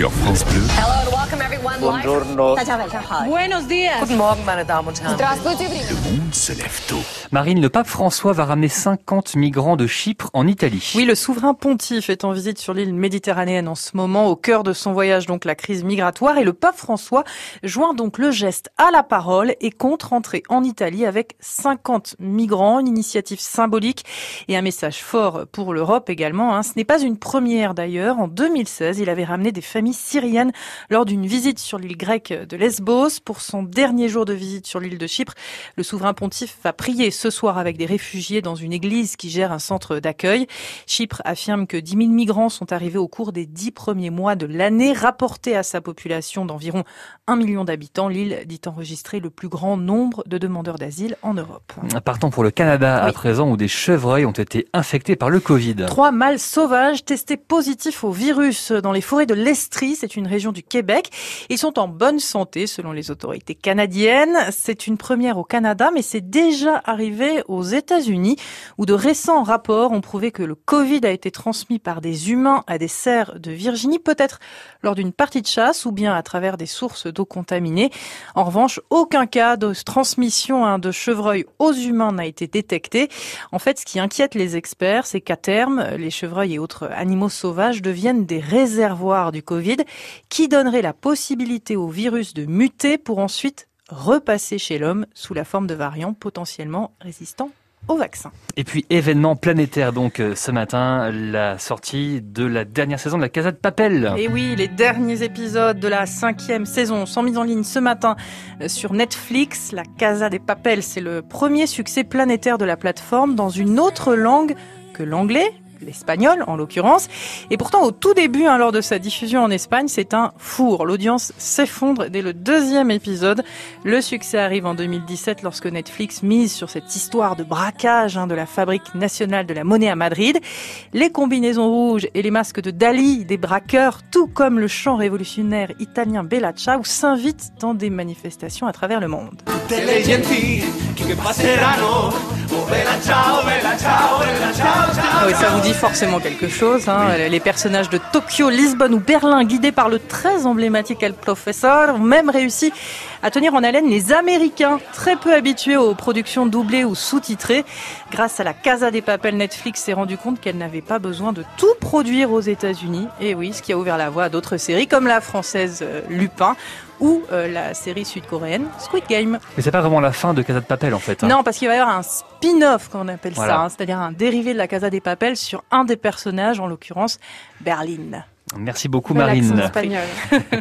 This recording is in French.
sur France Bleu. Buongiorno. Buenos días. Guten Morgen, meine Damen und Herren. Le monde se lève tôt. Marine, le pape François va ramener 50 migrants de Chypre en Italie. Oui, le souverain pontife est en visite sur l'île méditerranéenne en ce moment, au cœur de son voyage, donc la crise migratoire. Et le pape François joint donc le geste à la parole et compte rentrer en Italie avec 50 migrants, une initiative symbolique et un message fort pour l'Europe également. hein. Ce n'est pas une première d'ailleurs. En 2016, il avait ramené des familles syriennes lors d'une visite sur l'île grecque de Lesbos. Pour son dernier jour de visite sur l'île de Chypre, le souverain pontife va prier ce soir avec des réfugiés dans une église qui gère un centre d'accueil. Chypre affirme que 10 000 migrants sont arrivés au cours des dix premiers mois de l'année, rapporté à sa population d'environ 1 million d'habitants. L'île dit enregistrer le plus grand nombre de demandeurs d'asile en Europe. Partons pour le Canada à présent où des chevreuils ont été infectés par le Covid. Trois mâles sauvages testés positifs au virus dans les forêts de l'Estrie, c'est une région du Québec. Ils sont en bonne santé selon les autorités canadiennes. C'est une première au Canada, mais c'est déjà arrivé aux États-Unis où de récents rapports ont prouvé que le Covid a été transmis par des humains à des cerfs de Virginie, peut-être lors d'une partie de chasse ou bien à travers des sources d'eau contaminée. En revanche, aucun cas de transmission hein, de chevreuil aux humains n'a été détecté. En fait, ce qui inquiète les experts, c'est qu'à terme, les chevreuils et autres animaux sauvages deviennent des réservoirs du Covid qui donnerait la possibilité au virus de muter pour ensuite repasser chez l'homme sous la forme de variants potentiellement résistants au vaccin. Et puis événement planétaire donc euh, ce matin, la sortie de la dernière saison de la Casa de Papel. Et oui, les derniers épisodes de la cinquième saison sont mis en ligne ce matin euh, sur Netflix. La Casa des Papel, c'est le premier succès planétaire de la plateforme dans une autre langue que l'anglais l'espagnol en l'occurrence. Et pourtant, au tout début, hein, lors de sa diffusion en Espagne, c'est un four. L'audience s'effondre dès le deuxième épisode. Le succès arrive en 2017 lorsque Netflix mise sur cette histoire de braquage hein, de la fabrique nationale de la monnaie à Madrid. Les combinaisons rouges et les masques de Dali, des braqueurs, tout comme le chant révolutionnaire italien Bella Ciao, s'invitent dans des manifestations à travers le monde. Ah oui, ça vous dit forcément quelque chose. Hein. Les personnages de Tokyo, Lisbonne ou Berlin, guidés par le très emblématique El Professor, ont même réussi à tenir en haleine les Américains, très peu habitués aux productions doublées ou sous-titrées. Grâce à la Casa des Papel, Netflix s'est rendu compte qu'elle n'avait pas besoin de tout produire aux États-Unis. Et oui, ce qui a ouvert la voie à d'autres séries comme la française euh, Lupin ou euh, la série sud-coréenne Squid Game. Mais c'est pas vraiment la fin de Casa de Papel en fait. hein. Non, parce qu'il va y avoir un spin-off, qu'on appelle Voilà. ça, hein, c'est-à-dire un dérivé de la Casa des Papel sur un des personnages, en l'occurrence Berlin. Merci beaucoup Marine. espagnol.